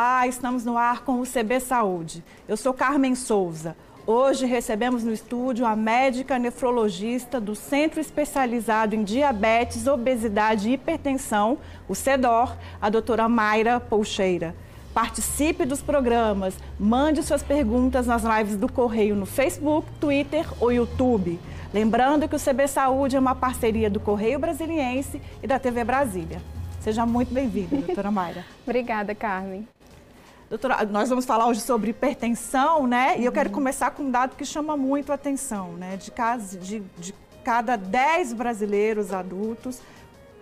Olá, estamos no ar com o CB Saúde. Eu sou Carmen Souza. Hoje recebemos no estúdio a médica nefrologista do Centro Especializado em Diabetes, Obesidade e Hipertensão, o CEDOR, a doutora Mayra Polcheira. Participe dos programas, mande suas perguntas nas lives do Correio no Facebook, Twitter ou YouTube. Lembrando que o CB Saúde é uma parceria do Correio Brasiliense e da TV Brasília. Seja muito bem-vinda, doutora Mayra. Obrigada, Carmen. Doutora, nós vamos falar hoje sobre hipertensão, né? E eu quero uhum. começar com um dado que chama muito a atenção, né? De, de, de cada 10 brasileiros adultos,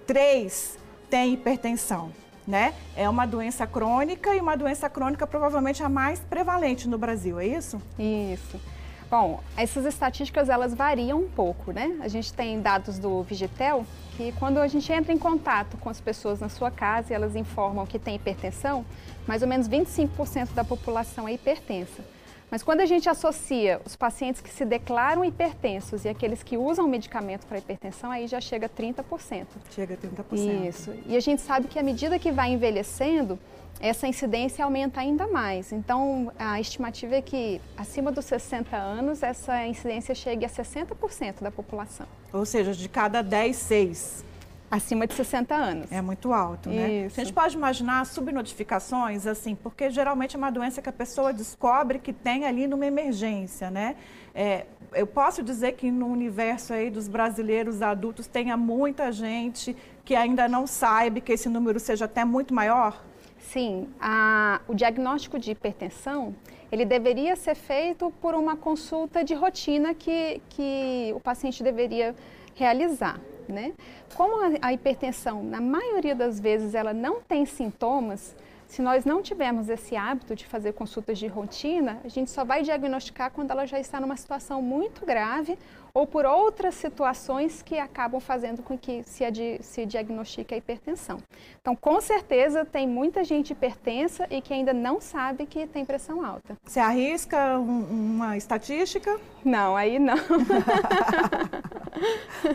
3 têm hipertensão, né? É uma doença crônica e uma doença crônica provavelmente a mais prevalente no Brasil, é isso? Isso. Bom, essas estatísticas elas variam um pouco, né? A gente tem dados do Vigitel que quando a gente entra em contato com as pessoas na sua casa e elas informam que tem hipertensão, mais ou menos 25% da população é hipertensa. Mas quando a gente associa os pacientes que se declaram hipertensos e aqueles que usam medicamento para hipertensão, aí já chega a 30%. Chega a 30%. Isso. E a gente sabe que à medida que vai envelhecendo, essa incidência aumenta ainda mais. Então, a estimativa é que acima dos 60 anos, essa incidência chegue a 60% da população. Ou seja, de cada 10, 6. Acima de 60 anos. É muito alto, né? Isso. A gente pode imaginar subnotificações, assim, porque geralmente é uma doença que a pessoa descobre que tem ali numa emergência, né? É, eu posso dizer que no universo aí dos brasileiros adultos tenha muita gente que ainda não sabe que esse número seja até muito maior? Sim, a, o diagnóstico de hipertensão, ele deveria ser feito por uma consulta de rotina que, que o paciente deveria realizar. Né? Como a, a hipertensão, na maioria das vezes, ela não tem sintomas, se nós não tivermos esse hábito de fazer consultas de rotina, a gente só vai diagnosticar quando ela já está numa situação muito grave ou por outras situações que acabam fazendo com que se, se diagnostique a hipertensão. Então, com certeza, tem muita gente hipertensa e que ainda não sabe que tem pressão alta. Você arrisca um, uma estatística? Não, aí não.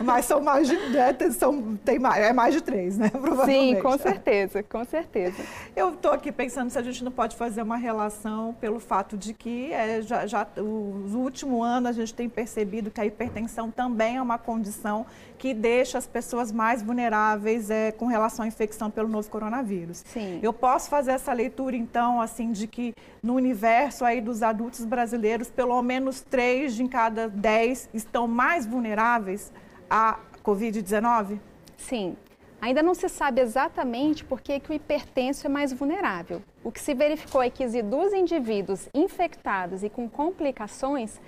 Mas são mais de, né, são, tem mais, é mais de três, né? Provavelmente. Sim, com certeza, com certeza. Eu estou aqui pensando se a gente não pode fazer uma relação pelo fato de que é, já, já o último ano a gente tem percebido que a hipertensão hipertensão também é uma condição que deixa as pessoas mais vulneráveis é, com relação à infecção pelo novo coronavírus. Sim. Eu posso fazer essa leitura, então, assim, de que no universo aí dos adultos brasileiros, pelo menos três de cada dez estão mais vulneráveis à Covid-19? Sim. Ainda não se sabe exatamente por que, que o hipertenso é mais vulnerável. O que se verificou é que dos indivíduos infectados e com complicações,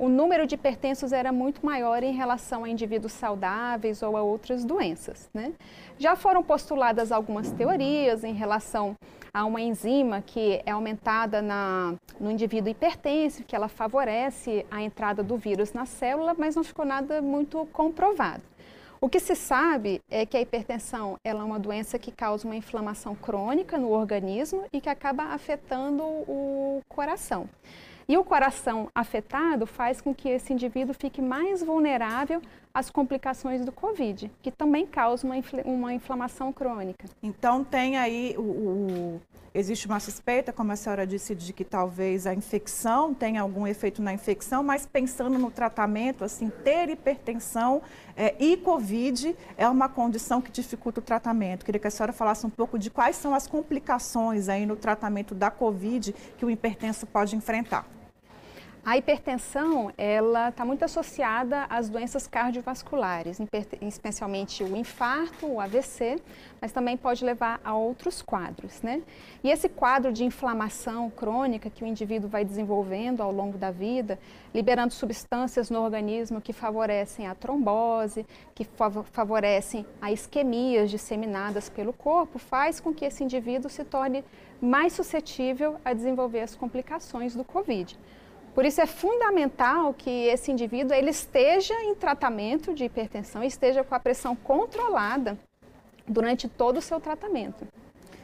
o número de hipertensos era muito maior em relação a indivíduos saudáveis ou a outras doenças. Né? Já foram postuladas algumas teorias em relação a uma enzima que é aumentada na, no indivíduo hipertenso, que ela favorece a entrada do vírus na célula, mas não ficou nada muito comprovado. O que se sabe é que a hipertensão é uma doença que causa uma inflamação crônica no organismo e que acaba afetando o coração. E o coração afetado faz com que esse indivíduo fique mais vulnerável às complicações do Covid, que também causa uma, infl uma inflamação crônica. Então tem aí o, o, existe uma suspeita, como a senhora disse, de que talvez a infecção tenha algum efeito na infecção, mas pensando no tratamento, assim, ter hipertensão é, e Covid é uma condição que dificulta o tratamento. Queria que a senhora falasse um pouco de quais são as complicações aí no tratamento da Covid que o hipertenso pode enfrentar. A hipertensão, ela está muito associada às doenças cardiovasculares, especialmente o infarto, o AVC, mas também pode levar a outros quadros, né? E esse quadro de inflamação crônica que o indivíduo vai desenvolvendo ao longo da vida, liberando substâncias no organismo que favorecem a trombose, que favorecem a isquemias disseminadas pelo corpo, faz com que esse indivíduo se torne mais suscetível a desenvolver as complicações do COVID. Por isso é fundamental que esse indivíduo ele esteja em tratamento de hipertensão, esteja com a pressão controlada durante todo o seu tratamento.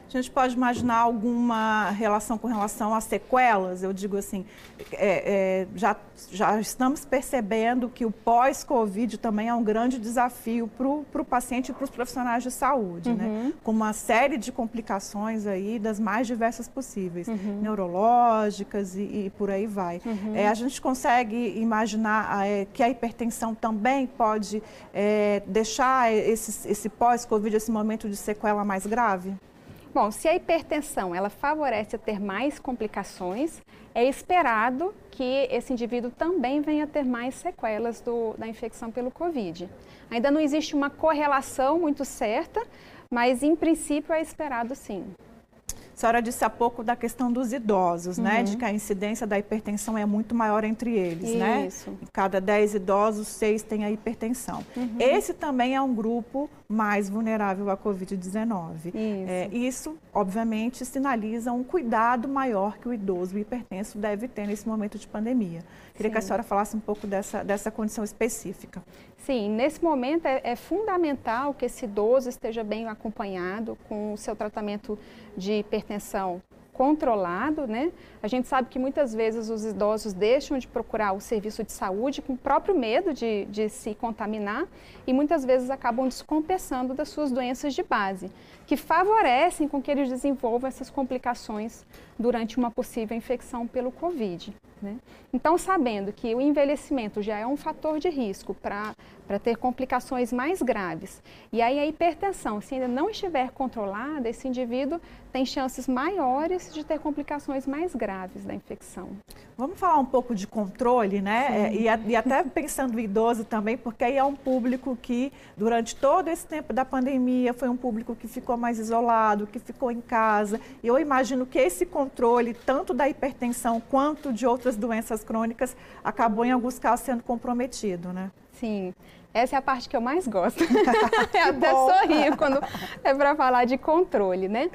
A gente pode imaginar alguma relação com relação às sequelas? Eu digo assim, é, é, já, já estamos percebendo que o pós-Covid também é um grande desafio para o paciente e para os profissionais de saúde, né? uhum. né? Com uma série de complicações aí das mais diversas possíveis, uhum. neurológicas e, e, por aí vai. Uhum. É, a gente consegue imaginar é, que a hipertensão também pode é, deixar esse, esse pós-Covid, esse momento de sequela mais grave? Bom, se a hipertensão ela favorece ter mais complicações, é esperado que esse indivíduo também venha a ter mais sequelas do, da infecção pelo Covid. Ainda não existe uma correlação muito certa, mas em princípio é esperado sim. A senhora disse há pouco da questão dos idosos, uhum. né? De uhum. que a incidência da hipertensão é muito maior entre eles, Isso. né? Isso. Em cada 10 idosos, 6 têm a hipertensão. Uhum. Esse também é um grupo mais vulnerável à Covid-19. Isso. É, isso, obviamente, sinaliza um cuidado maior que o idoso hipertenso deve ter nesse momento de pandemia. Queria Sim. que a senhora falasse um pouco dessa, dessa condição específica. Sim, nesse momento é, é, fundamental que esse idoso esteja bem acompanhado com o seu tratamento de hipertensão controlado, né? A gente sabe que muitas vezes os idosos deixam de procurar o serviço de saúde com o próprio medo de, de se contaminar e muitas vezes acabam descompensando das suas doenças de base, que favorecem com que eles desenvolvam essas complicações durante uma possível infecção pelo Covid. Né? Então, sabendo que o envelhecimento já é um fator de risco para ter complicações mais graves, e aí a hipertensão, se ainda não estiver controlada, esse indivíduo tem chances maiores de ter complicações mais graves da infecção. Vamos falar um pouco de controle, né? É, e, e, até pensando no idoso também, porque aí é um público que, durante todo esse tempo da pandemia, foi um público que ficou mais isolado, que ficou em casa. E eu imagino que esse controle, tanto da hipertensão quanto de outras doenças crônicas, acabou em alguns casos sendo comprometido, né? Sim. Essa é a parte que eu mais gosto. eu até sorrio quando é para falar de controle, né?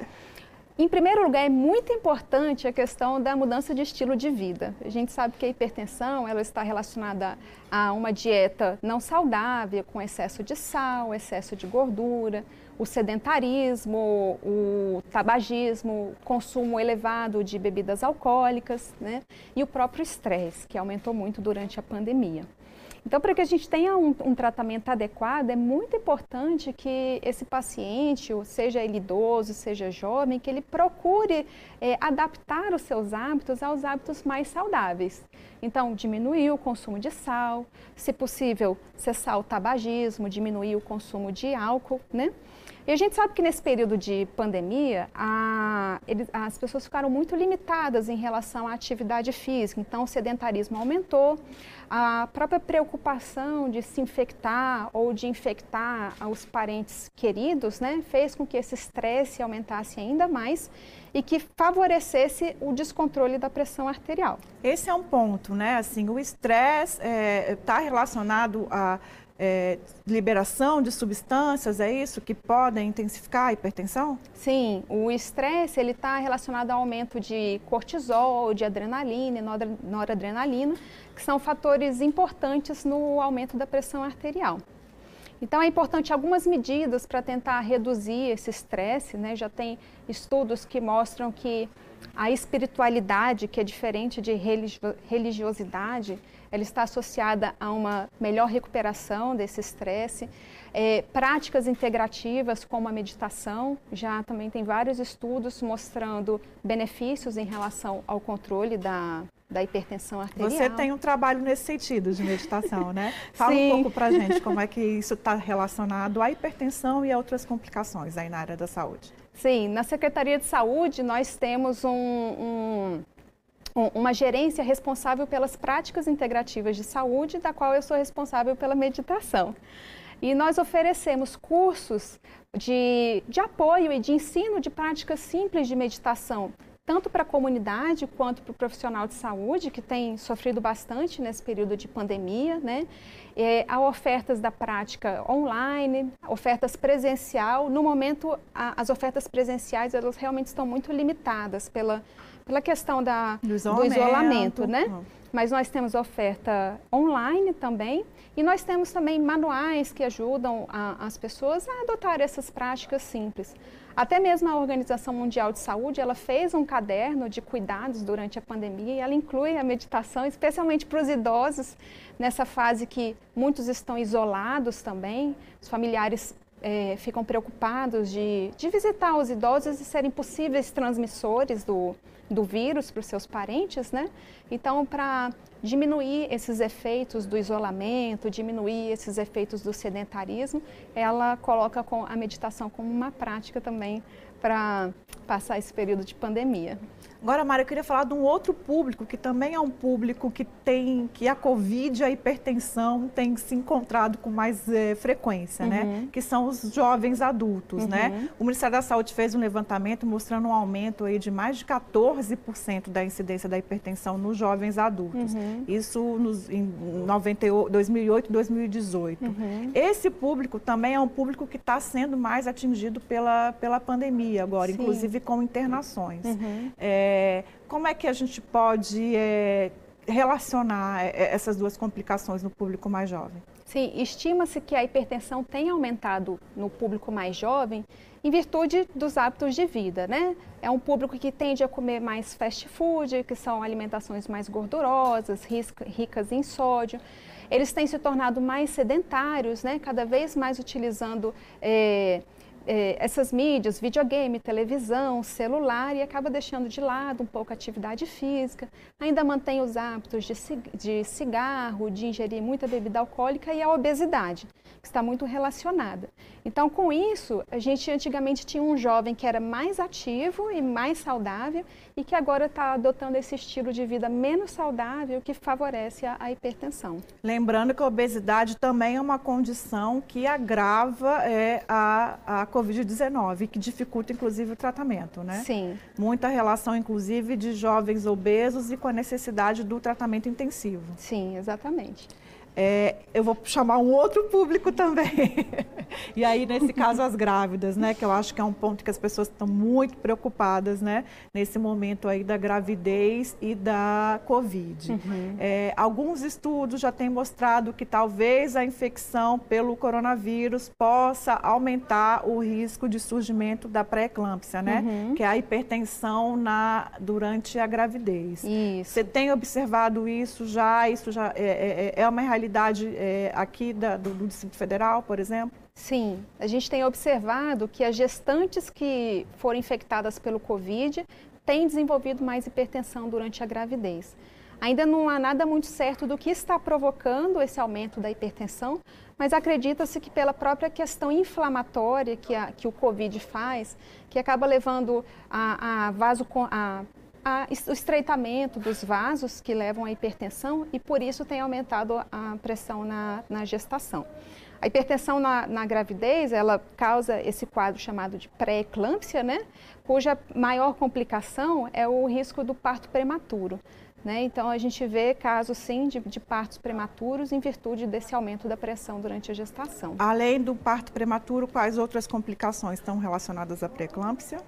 Em primeiro lugar, é muito importante a questão da mudança de estilo de vida. A gente sabe que a hipertensão ela está relacionada a uma dieta não saudável, com excesso de sal, excesso de gordura, o sedentarismo, o tabagismo, consumo elevado de bebidas alcoólicas, né? E o próprio estresse, que aumentou muito durante a pandemia. Então, para que a gente tenha um, um, tratamento adequado, é muito importante que esse paciente, seja ele idoso, seja jovem, que ele procure é, adaptar os seus hábitos aos hábitos mais saudáveis. Então, diminuir o consumo de sal, se possível, cessar o tabagismo, diminuir o consumo de álcool, né? E a gente sabe que nesse período de pandemia, a, ele, as pessoas ficaram muito limitadas em relação à atividade física, então o sedentarismo aumentou, a própria preocupação de se infectar ou de infectar os parentes queridos, né, fez com que esse estresse aumentasse ainda mais e que favorecesse o descontrole da pressão arterial. Esse é um ponto, né? Assim, o estresse está é, tá relacionado a é, liberação de substâncias, é isso, que podem intensificar a hipertensão? Sim, o estresse ele está relacionado ao aumento de cortisol, de adrenalina e noradrenalina, que são fatores importantes no aumento da pressão arterial. Então é importante algumas medidas para tentar reduzir esse estresse, né? Já tem estudos que mostram que a espiritualidade, que é diferente de religiosidade, ela está associada a uma melhor recuperação desse estresse. É, práticas integrativas como a meditação, já também tem vários estudos mostrando benefícios em relação ao controle da, da hipertensão arterial. Você tem um trabalho nesse sentido de meditação, né? Fala Sim. um pouco para gente como é que isso está relacionado à hipertensão e a outras complicações aí na área da saúde. Sim, na Secretaria de Saúde nós temos um, um uma gerência responsável pelas práticas integrativas de saúde, da qual eu sou responsável pela meditação. E nós oferecemos cursos de, de apoio e de ensino de práticas simples de meditação, tanto para a comunidade quanto para o profissional de saúde, que tem sofrido bastante nesse período de pandemia. Né? É, há ofertas da prática online, ofertas presencial. No momento, a, as ofertas presenciais elas realmente estão muito limitadas pela pela questão da, do isolamento, do isolamento né? Uhum. mas nós temos oferta online também e nós temos também manuais que ajudam a, as pessoas a adotar essas práticas simples. Até mesmo a Organização Mundial de Saúde, ela fez um caderno de cuidados durante a pandemia e ela inclui a meditação, especialmente para os idosos, nessa fase que muitos estão isolados também, os familiares é, ficam preocupados de, de visitar os idosos e serem possíveis transmissores do, do vírus para os seus parentes, né? Então, para diminuir esses efeitos do isolamento, diminuir esses efeitos do sedentarismo, ela coloca a meditação como uma prática também para passar esse período de pandemia. Agora, Mário, eu queria falar de um outro público que também é um público que tem que a Covid e a hipertensão têm se encontrado com mais é, frequência, né? uhum. né? Que são os jovens adultos, né? uhum. né? O Ministério da Saúde fez um levantamento mostrando um aumento aí de mais de 14% da incidência da hipertensão nos jovens adultos. Uhum. Isso nos, em 98, 2008 e 2018. Uhum. Esse público também é um público que está sendo mais atingido pela, pela pandemia agora, Sim. inclusive com internações. Uhum. É, é, como é que a gente pode é, relacionar é, essas duas complicações no público mais jovem? Sim, estima-se que a hipertensão tem aumentado no público mais jovem em virtude dos hábitos de vida, né? É um público que tende a comer mais fast food, que são alimentações mais gordurosas, ricas em sódio. Eles têm se tornado mais sedentários, né? Cada vez mais utilizando é, é, essas mídias, videogame, televisão, celular, e acaba deixando de lado um pouco a atividade física, ainda mantém os hábitos de, de cigarro, de ingerir muita bebida alcoólica e a obesidade, que está muito relacionada. Então, com isso, a gente antigamente tinha um jovem que era mais ativo e mais saudável e que agora está adotando esse estilo de vida menos saudável que favorece a, a hipertensão. Lembrando que a obesidade também é uma condição que agrava é, a, a Covid-19, que dificulta inclusive o tratamento, né? Sim. Muita relação, inclusive, de jovens obesos e com a necessidade do tratamento intensivo. Sim, exatamente. É, eu vou chamar um outro público também. e aí, nesse caso, as grávidas, né? Que eu acho que é um ponto que as pessoas estão muito preocupadas, né? Nesse momento aí da gravidez e da Covid. Uhum. É, alguns estudos já têm mostrado que talvez a infecção pelo coronavírus possa aumentar o risco de surgimento da pré-eclâmpsia, né? Uhum. Que é a hipertensão na, durante a gravidez. Isso. Você tem observado isso já? Isso já é, é, é uma realidade realidade é, aqui da, do, do Distrito Federal, por exemplo? Sim, a gente tem observado que as gestantes que foram infectadas pelo Covid têm desenvolvido mais hipertensão durante a gravidez. Ainda não há nada muito certo do que está provocando esse aumento da hipertensão, mas acredita-se que pela própria questão inflamatória que, a, que o Covid faz, que acaba levando a, a, vaso, a a, o estreitamento dos vasos que levam à hipertensão e por isso tem aumentado a pressão na, na gestação. A hipertensão na, na, gravidez, ela causa esse quadro chamado de pré-eclâmpsia, né? cuja maior complicação é o risco do parto prematuro. Né? Então, a gente vê casos, sim, de, de, partos prematuros em virtude desse aumento da pressão durante a gestação. Além do parto prematuro, quais outras complicações estão relacionadas à pré-eclâmpsia?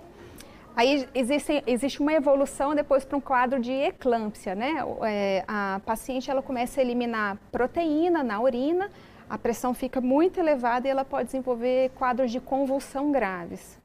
Aí existe, existe uma evolução depois para um quadro de eclâmpsia, né? É, a paciente ela começa a eliminar proteína na urina, a pressão fica muito elevada e ela pode desenvolver quadros de convulsão graves.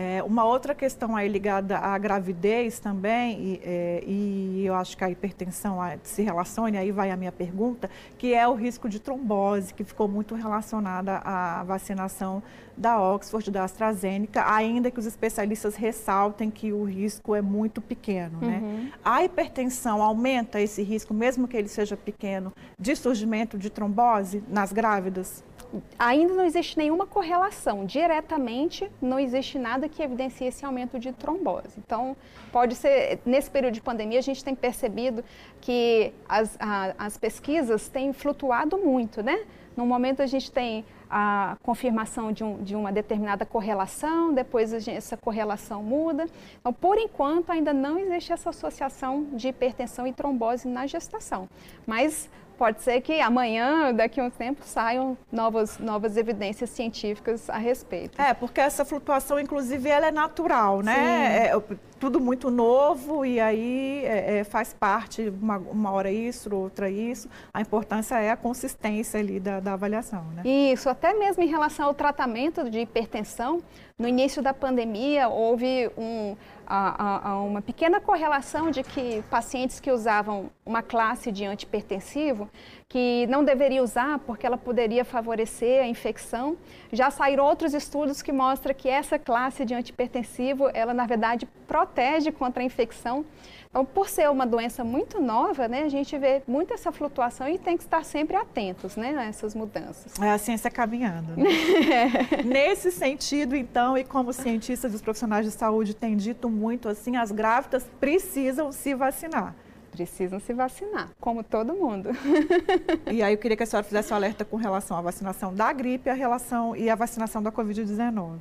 É, uma outra questão aí ligada à gravidez também, e, é, e eu acho que a hipertensão se relaciona, aí vai a minha pergunta, que é o risco de trombose, que ficou muito relacionada à vacinação da Oxford, da AstraZeneca, ainda que os especialistas ressaltem que o risco é muito pequeno. Né? Uhum. A hipertensão aumenta esse risco, mesmo que ele seja pequeno, de surgimento de trombose nas grávidas? Ainda não existe nenhuma correlação. Diretamente, não existe nada que evidencie esse aumento de trombose. Então, pode ser, nesse período de pandemia, a gente tem percebido que as, a, as pesquisas têm flutuado muito, né? No momento, a gente tem a confirmação de, um, de uma determinada correlação, depois gente, essa correlação muda. Então, por enquanto, ainda não existe essa associação de hipertensão e trombose na gestação. Mas pode ser que amanhã, daqui a um tempo, saiam novas, novas evidências científicas a respeito. É, porque essa flutuação, inclusive, ela é natural, né? É, tudo muito novo e aí é, é, faz parte, uma, uma hora isso, outra isso. A importância é a consistência ali da, da avaliação, né? Isso, até mesmo em relação ao tratamento de hipertensão, no início da pandemia houve um, a, a, uma pequena correlação de que pacientes que usavam uma classe de antipertensivo que não deveria usar porque ela poderia favorecer a infecção. Já saíram outros estudos que mostram que essa classe de antipertensivo, ela na verdade protege contra a infecção. Então, por ser uma doença muito nova, né, a gente vê muito essa flutuação e tem que estar sempre atentos né, a essas mudanças. É a ciência caminhando. Né? Nesse sentido, então, e como cientistas dos profissionais de saúde têm dito muito assim, as grávidas precisam se vacinar precisam se vacinar, como todo mundo. e aí eu queria que a senhora fizesse um alerta com relação à vacinação da gripe a relação, e a vacinação da Covid-19.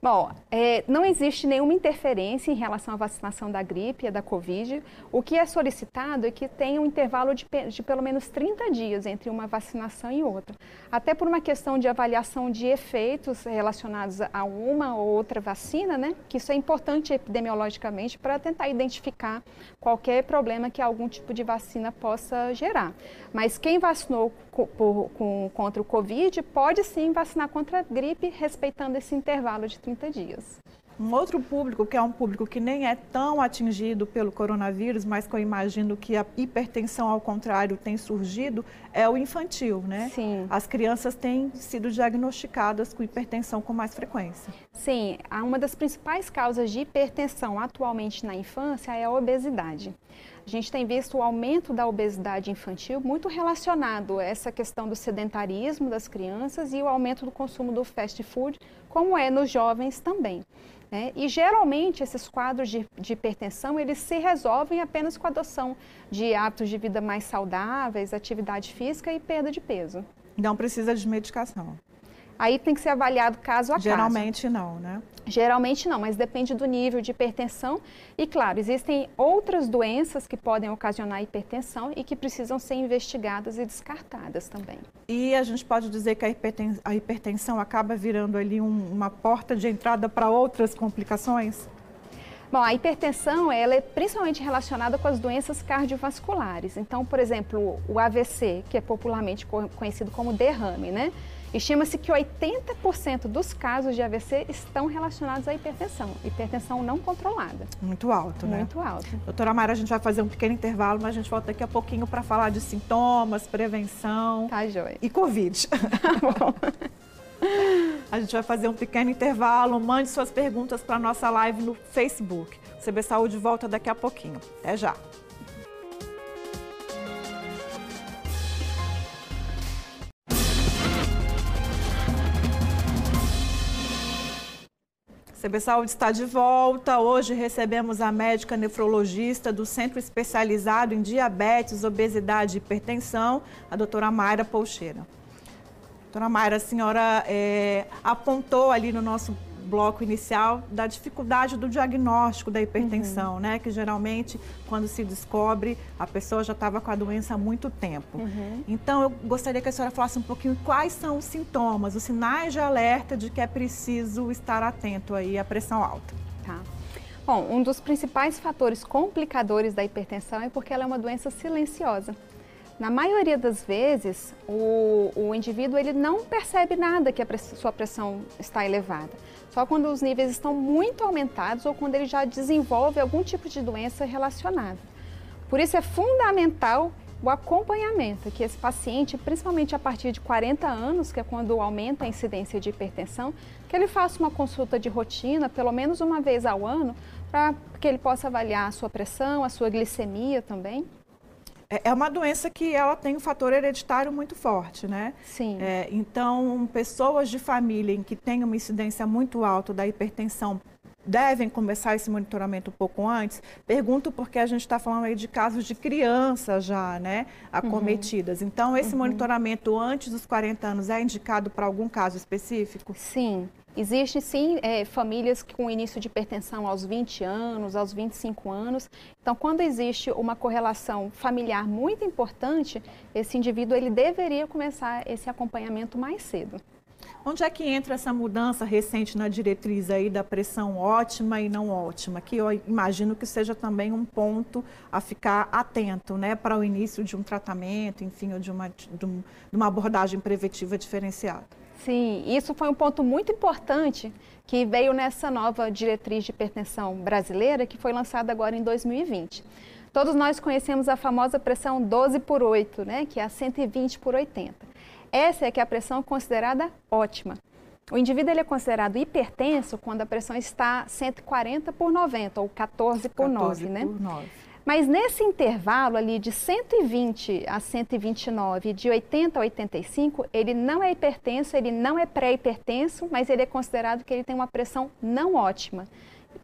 Bom, é, não existe nenhuma interferência em relação à vacinação da gripe e da Covid. O que é solicitado é que tenha um intervalo de, de, pelo menos 30 dias entre uma vacinação e outra. Até por uma questão de avaliação de efeitos relacionados a uma ou outra vacina, né? Que isso é importante epidemiologicamente para tentar identificar qualquer problema que algum tipo de vacina possa gerar. Mas quem vacinou por, com, contra o Covid pode sim vacinar contra a gripe, respeitando esse intervalo de 30 dias. Um outro público, que é um público que nem é tão atingido pelo coronavírus, mas que eu imagino que a hipertensão, ao contrário, tem surgido, é o infantil, né? Sim. As crianças têm sido diagnosticadas com hipertensão com mais frequência. Sim, uma das principais causas de hipertensão atualmente na infância é a obesidade. A gente tem visto o aumento da obesidade infantil muito relacionado a essa questão do sedentarismo das crianças e o aumento do consumo do fast food, como é nos jovens também. Né? E geralmente esses quadros de, de, hipertensão eles se resolvem apenas com a adoção de hábitos de vida mais saudáveis, atividade física e perda de peso. Não precisa de medicação. Aí tem que ser avaliado caso a Geralmente caso. não, né? Geralmente não, mas depende do nível de hipertensão. E claro, existem outras doenças que podem ocasionar hipertensão e que precisam ser investigadas e descartadas também. E a gente pode dizer que a hipertensão, acaba virando ali um, uma porta de entrada para outras complicações? Bom, a hipertensão ela é principalmente relacionada com as doenças cardiovasculares. Então, por exemplo, o AVC, que é popularmente conhecido como derrame, né? Estima-se que 80% dos casos de AVC estão relacionados à hipertensão, hipertensão não controlada. Muito alto, né? Muito alto. Doutora Mara, a gente vai fazer um pequeno intervalo, mas a gente volta daqui a pouquinho para falar de sintomas, prevenção. Tá, joia. E Covid. Tá bom. A gente vai fazer um pequeno intervalo. Mande suas perguntas para a nossa live no Facebook. CB Saúde volta daqui a pouquinho. Até já. CB Saúde está de volta. Hoje recebemos a médica nefrologista do Centro Especializado em Diabetes, Obesidade e Hipertensão, a doutora Mayra Polcheira. Doutora Mayra, a senhora é, apontou ali no nosso bloco inicial da dificuldade do diagnóstico da hipertensão, uhum. né? Que geralmente, quando se descobre, a pessoa já estava com a doença há muito tempo. Uhum. Então, eu gostaria que a senhora falasse um pouquinho quais são os sintomas, os sinais de alerta de que é preciso estar atento aí à pressão alta. Tá. Bom, um dos principais fatores complicadores da hipertensão é porque ela é uma doença silenciosa. Na maioria das vezes, o, o indivíduo ele não percebe nada que a press sua pressão está elevada. Só quando os níveis estão muito aumentados ou quando ele já desenvolve algum tipo de doença relacionada. Por isso é fundamental o acompanhamento, que esse paciente, principalmente a partir de 40 anos, que é quando aumenta a incidência de hipertensão, que ele faça uma consulta de rotina, pelo menos uma vez ao ano, para que ele possa avaliar a sua pressão, a sua glicemia também. É, é uma doença que ela tem um fator hereditário muito forte, né? Sim. É, então, pessoas de família em que tem uma incidência muito alta da hipertensão devem começar esse monitoramento um pouco antes? Pergunto porque a gente está falando aí de casos de crianças já, né, acometidas. Uhum. Então, esse uhum. monitoramento antes dos 40 anos é indicado para algum caso específico? Sim. Existem sim é, famílias com início de hipertensão aos 20 anos, aos 25 anos. Então, quando existe uma correlação familiar muito importante, esse indivíduo ele deveria começar esse acompanhamento mais cedo. Onde é que entra essa mudança recente na diretriz aí da pressão ótima e não ótima? Que eu imagino que seja também um ponto a ficar atento, né, para o início de um tratamento, enfim, ou de uma, de uma abordagem preventiva diferenciada. Sim, isso foi um ponto muito importante que veio nessa nova diretriz de hipertensão brasileira que foi lançada agora em 2020. Todos nós conhecemos a famosa pressão 12 por 8, né, que é a 120 por 80. Essa é que é a pressão considerada ótima. O indivíduo ele é considerado hipertenso quando a pressão está 140 por 90 ou 14 por 14 9, né? Por 9. Mas nesse intervalo ali de 120 a 129, de 80 a 85, ele não é hipertenso, ele não é pré-hipertenso, mas ele é considerado que ele tem uma pressão não ótima.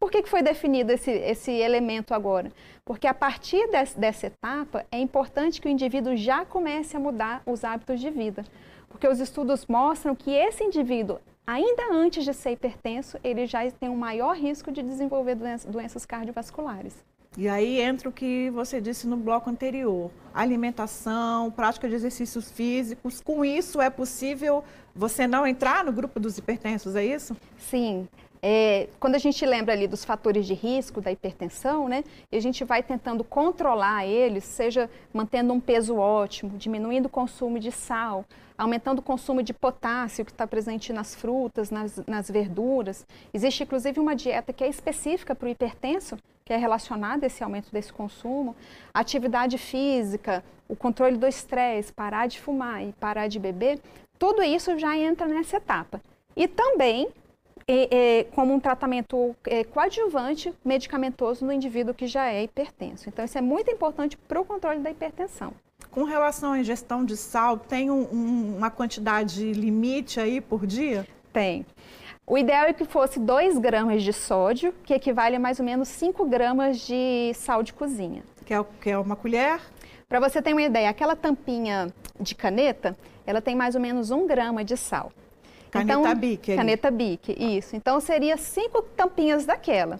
Por que, que foi definido esse, esse elemento agora? Porque a partir desse, dessa etapa é importante que o indivíduo já comece a mudar os hábitos de vida. Porque os estudos mostram que esse indivíduo, ainda antes de ser hipertenso, ele já tem um maior risco de desenvolver doenças, doenças cardiovasculares. E aí entra o que você disse no bloco anterior: alimentação, prática de exercícios físicos. Com isso, é possível você não entrar no grupo dos hipertensos, é isso? Sim. É, quando a gente lembra ali dos fatores de risco da hipertensão, né, e a gente vai tentando controlar eles, seja mantendo um peso ótimo, diminuindo o consumo de sal, aumentando o consumo de potássio que está presente nas frutas, nas, nas verduras. Existe inclusive uma dieta que é específica para o hipertenso, que é relacionada a esse aumento desse consumo. Atividade física, o controle do estresse, parar de fumar e parar de beber, tudo isso já entra nessa etapa. E também como um tratamento é, coadjuvante medicamentoso no indivíduo que já é hipertenso. Então, isso é muito importante para o controle da hipertensão. Com relação à ingestão de sal, tem um, um, uma quantidade limite aí por dia? Tem. O ideal é que fosse 2 gramas de sódio, que equivale a mais ou menos 5 gramas de sal de cozinha. Que é, que é uma colher? Para você ter uma ideia, aquela tampinha de caneta, ela tem mais ou menos 1 grama de sal. Caneta então, Bic. Caneta Bic, isso. Então seria cinco tampinhas daquela.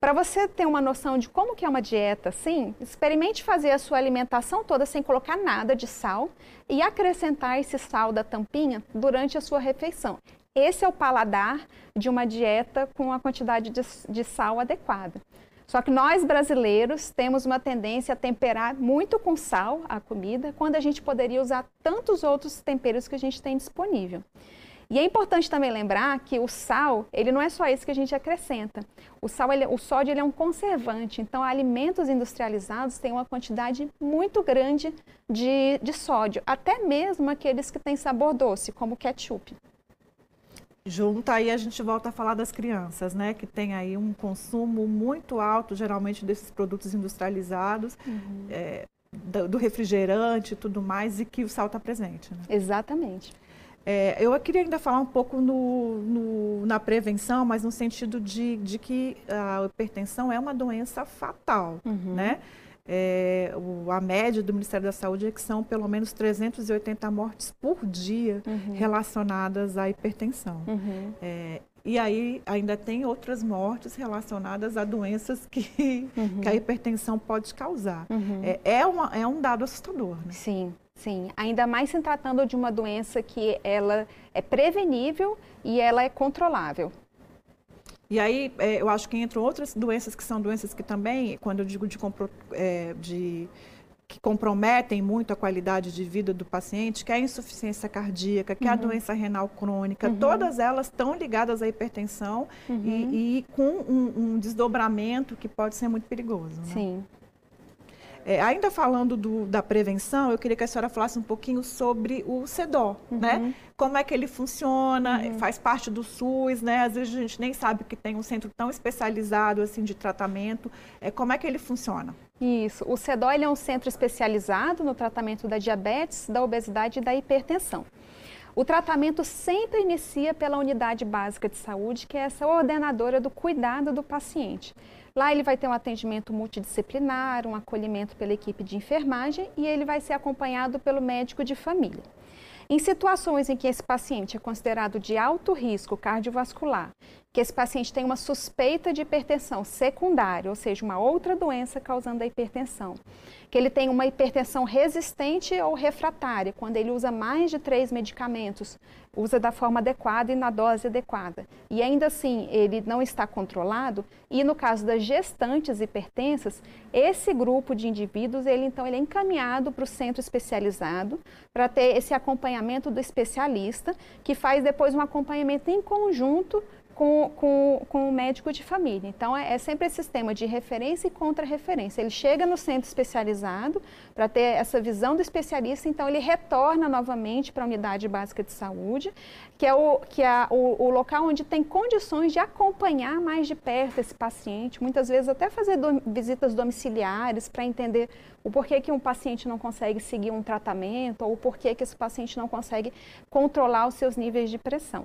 Para você ter uma noção de como que é uma dieta assim, experimente fazer a sua alimentação toda sem colocar nada de sal e acrescentar esse sal da tampinha durante a sua refeição. Esse é o paladar de uma dieta com a quantidade de, de sal adequada. Só que nós brasileiros temos uma tendência a temperar muito com sal a comida, quando a gente poderia usar tantos outros temperos que a gente tem disponível. E é importante também lembrar que o sal, ele não é só isso que a gente acrescenta. O sal, ele, o sódio, ele é um conservante. Então, alimentos industrializados têm uma quantidade muito grande de, de sódio, até mesmo aqueles que têm sabor doce, como ketchup. Junta aí a gente volta a falar das crianças, né? Que tem aí um consumo muito alto, geralmente, desses produtos industrializados. Uhum. É, do refrigerante e tudo mais, e que o sal está presente. Né? Exatamente. É, eu queria ainda falar um pouco no, no, na prevenção, mas no sentido de, de que a hipertensão é uma doença fatal, uhum. né? É, o, a média do Ministério da Saúde é que são pelo menos 380 mortes por dia uhum. relacionadas à hipertensão. Uhum. É, e aí ainda tem outras mortes relacionadas a doenças que, uhum. que a hipertensão pode causar. Uhum. É, é, uma, é um dado assustador. Né? Sim. Sim, ainda mais se tratando de uma doença que ela é prevenível e ela é controlável. E aí, é, eu acho que entram outras doenças que são doenças que também, quando eu digo de, é, de que comprometem muito a qualidade de vida do paciente, que é a insuficiência cardíaca, que uhum. é a uhum. doença renal crônica, uhum. todas elas estão ligadas à hipertensão uhum. e, e, com um, um, desdobramento que pode ser muito perigoso. Né? Sim. É, ainda falando do, da prevenção, eu queria que a senhora falasse um pouquinho sobre o CEDO, uhum. né? Como é que ele funciona, uhum. faz parte do SUS, né? Às vezes a gente nem sabe que tem um centro tão especializado assim de tratamento. É, como é que ele funciona? Isso. O CEDO é um centro especializado no tratamento da diabetes, da obesidade e da hipertensão. O tratamento sempre inicia pela unidade básica de saúde, que é essa ordenadora do cuidado do paciente. Lá ele vai ter um atendimento multidisciplinar, um acolhimento pela equipe de enfermagem e ele vai ser acompanhado pelo médico de família. Em situações em que esse paciente é considerado de alto risco cardiovascular, que esse paciente tem uma suspeita de hipertensão secundária, ou seja, uma outra doença causando a hipertensão, que ele tem uma hipertensão resistente ou refratária, quando ele usa mais de três medicamentos, usa da forma adequada e na dose adequada, e ainda assim ele não está controlado, e no caso das gestantes hipertensas, esse grupo de indivíduos, ele então ele é encaminhado para o centro especializado para ter esse acompanhamento do especialista, que faz depois um acompanhamento em conjunto com, com, com o médico de família. Então, é, é sempre esse sistema de referência e contra-referência. Ele chega no centro especializado para ter essa visão do especialista, então ele retorna novamente para a unidade básica de saúde, que é, o, que é o, o local onde tem condições de acompanhar mais de perto esse paciente, muitas vezes até fazer do, visitas domiciliares para entender o porquê que um paciente não consegue seguir um tratamento ou o porquê que esse paciente não consegue controlar os seus níveis de pressão.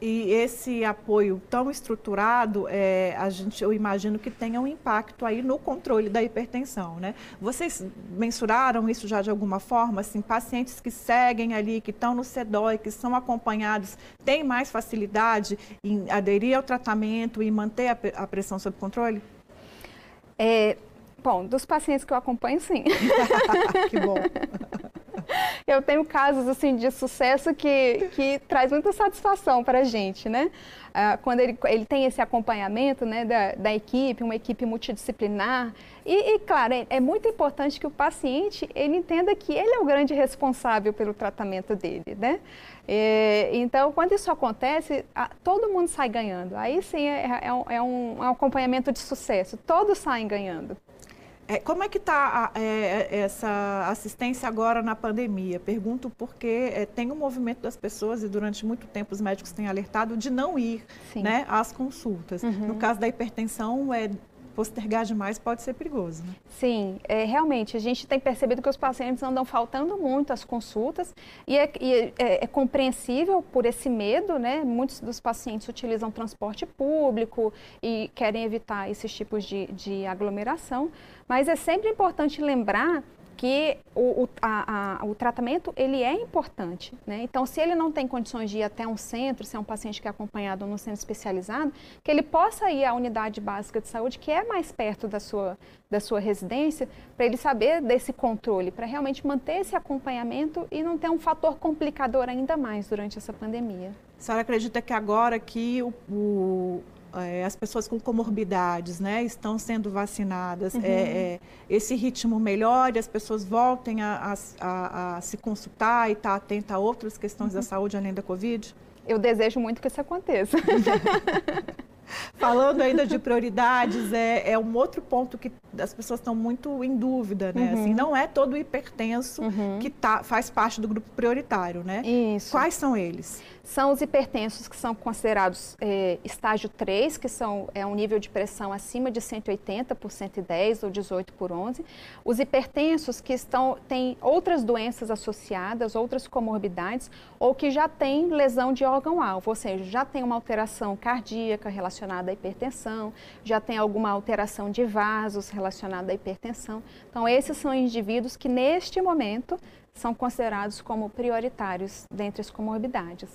E esse apoio tão estruturado, é, a gente, eu imagino que tenha um impacto aí no controle da hipertensão, né? Vocês mensuraram isso já de alguma forma? Assim, pacientes que seguem ali, que estão no CEDOI, que são acompanhados, têm mais facilidade em aderir ao tratamento e manter a, a pressão sob controle? É, bom, dos pacientes que eu acompanho, sim. que bom. eu tenho casos assim de sucesso que, que traz muita satisfação para a gente, né? Ah, quando ele, ele tem esse acompanhamento né, da, da equipe, uma equipe multidisciplinar. E, e claro, é, é, muito importante que o paciente ele entenda que ele é o grande responsável pelo tratamento dele, né? É, então, quando isso acontece, a, todo mundo sai ganhando. Aí sim é, é, é um, um acompanhamento de sucesso. Todos saem ganhando. É, como é que está é, essa assistência agora na pandemia? Pergunto porque é, tem um movimento das pessoas e durante muito tempo os médicos têm alertado de não ir né, às consultas. Uhum. No caso da hipertensão, é postergar demais pode ser perigoso. Né? Sim, é, realmente, a gente tem percebido que os pacientes andam faltando muito às consultas e, é, e é, é, compreensível por esse medo, né? Muitos dos pacientes utilizam transporte público e querem evitar esses tipos de, de aglomeração, mas é sempre importante lembrar que o, o, a, a, o tratamento ele é importante. Né? Então, se ele não tem condições de ir até um centro, se é um paciente que é acompanhado no centro especializado, que ele possa ir à unidade básica de saúde, que é mais perto da sua, da sua residência, para ele saber desse controle, para realmente manter esse acompanhamento e não ter um fator complicador ainda mais durante essa pandemia. A senhora acredita que agora que o, o é, as pessoas com comorbidades né, estão sendo vacinadas, uhum. é, é, esse ritmo melhore, as pessoas voltem a, a, a, a se consultar e estar tá atenta a outras questões uhum. da saúde além da Covid? Eu desejo muito que isso aconteça. Falando ainda de prioridades, é, é um outro ponto que as pessoas estão muito em dúvida, né? Uhum. Assim, não é todo hipertenso uhum. que tá, faz parte do grupo prioritário, né? Isso. Quais são eles? São os hipertensos que são considerados é, estágio 3, que são, é um nível de pressão acima de 180 por 110 ou 18 por 11. Os hipertensos que estão, têm outras doenças associadas, outras comorbidades, ou que já têm lesão de órgão-alvo, ou seja, já tem uma alteração cardíaca relacionada à hipertensão, já tem alguma alteração de vasos relacionada à hipertensão. Então, esses são indivíduos que, neste momento, são considerados como prioritários dentre as comorbidades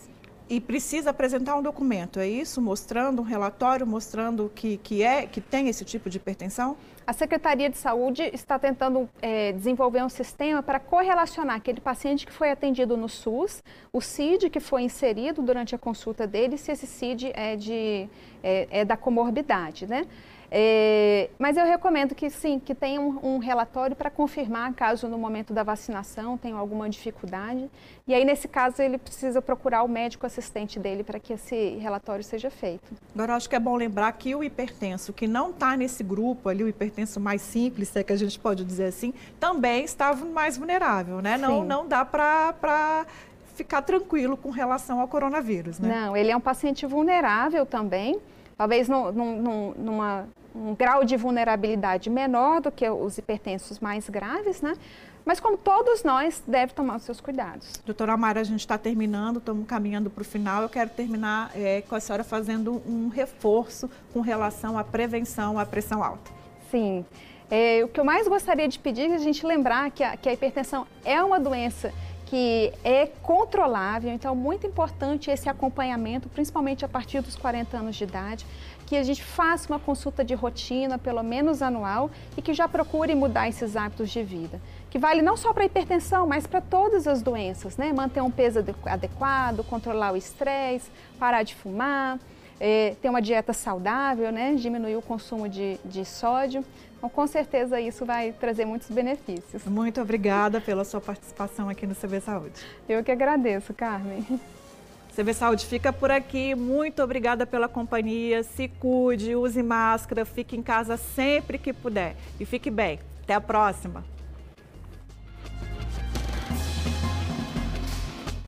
e precisa apresentar um documento, é isso? Mostrando um relatório, mostrando que, que, é, que tem esse tipo de hipertensão? A Secretaria de Saúde está tentando é, desenvolver um sistema para correlacionar aquele paciente que foi atendido no SUS, o CID que foi inserido durante a consulta dele, se esse CID é, de, é, é da comorbidade, né? É, mas eu recomendo que sim, que tenha um, um relatório para confirmar caso no momento da vacinação tenha alguma dificuldade. E aí, nesse caso, ele precisa procurar o médico assistente dele para que esse relatório seja feito. Agora, acho que é bom lembrar que o hipertenso que não está nesse grupo ali, o hipertenso mais simples, se é que a gente pode dizer assim, também estava mais vulnerável, né? Não, não dá para ficar tranquilo com relação ao coronavírus, né? Não, ele é um paciente vulnerável também talvez num, num, numa, um grau de vulnerabilidade menor do que os hipertensos mais graves, né? Mas como todos nós, deve tomar os seus cuidados. Doutora Mara, a gente está terminando, estamos caminhando para o final. Eu quero terminar é, com a senhora fazendo um reforço com relação à prevenção à pressão alta. Sim. É, o que eu mais gostaria de pedir é a gente lembrar que a, que a hipertensão é uma doença que é controlável, então muito importante esse acompanhamento, principalmente a partir dos 40 anos de idade, que a gente faça uma consulta de rotina, pelo menos anual, e que já procure mudar esses hábitos de vida. Que vale não só para a hipertensão, mas para todas as doenças, né? Manter um peso adequado, controlar o estresse, parar de fumar, é, ter uma dieta saudável, né? Diminuir o consumo de, de sódio. Então, com certeza isso vai trazer muitos benefícios. Muito obrigada pela sua participação aqui no CB Saúde. Eu que agradeço, Carmen. CB Saúde fica por aqui. Muito obrigada pela companhia. Se cuide, use máscara, fique em casa sempre que puder. E fique bem. Até a próxima.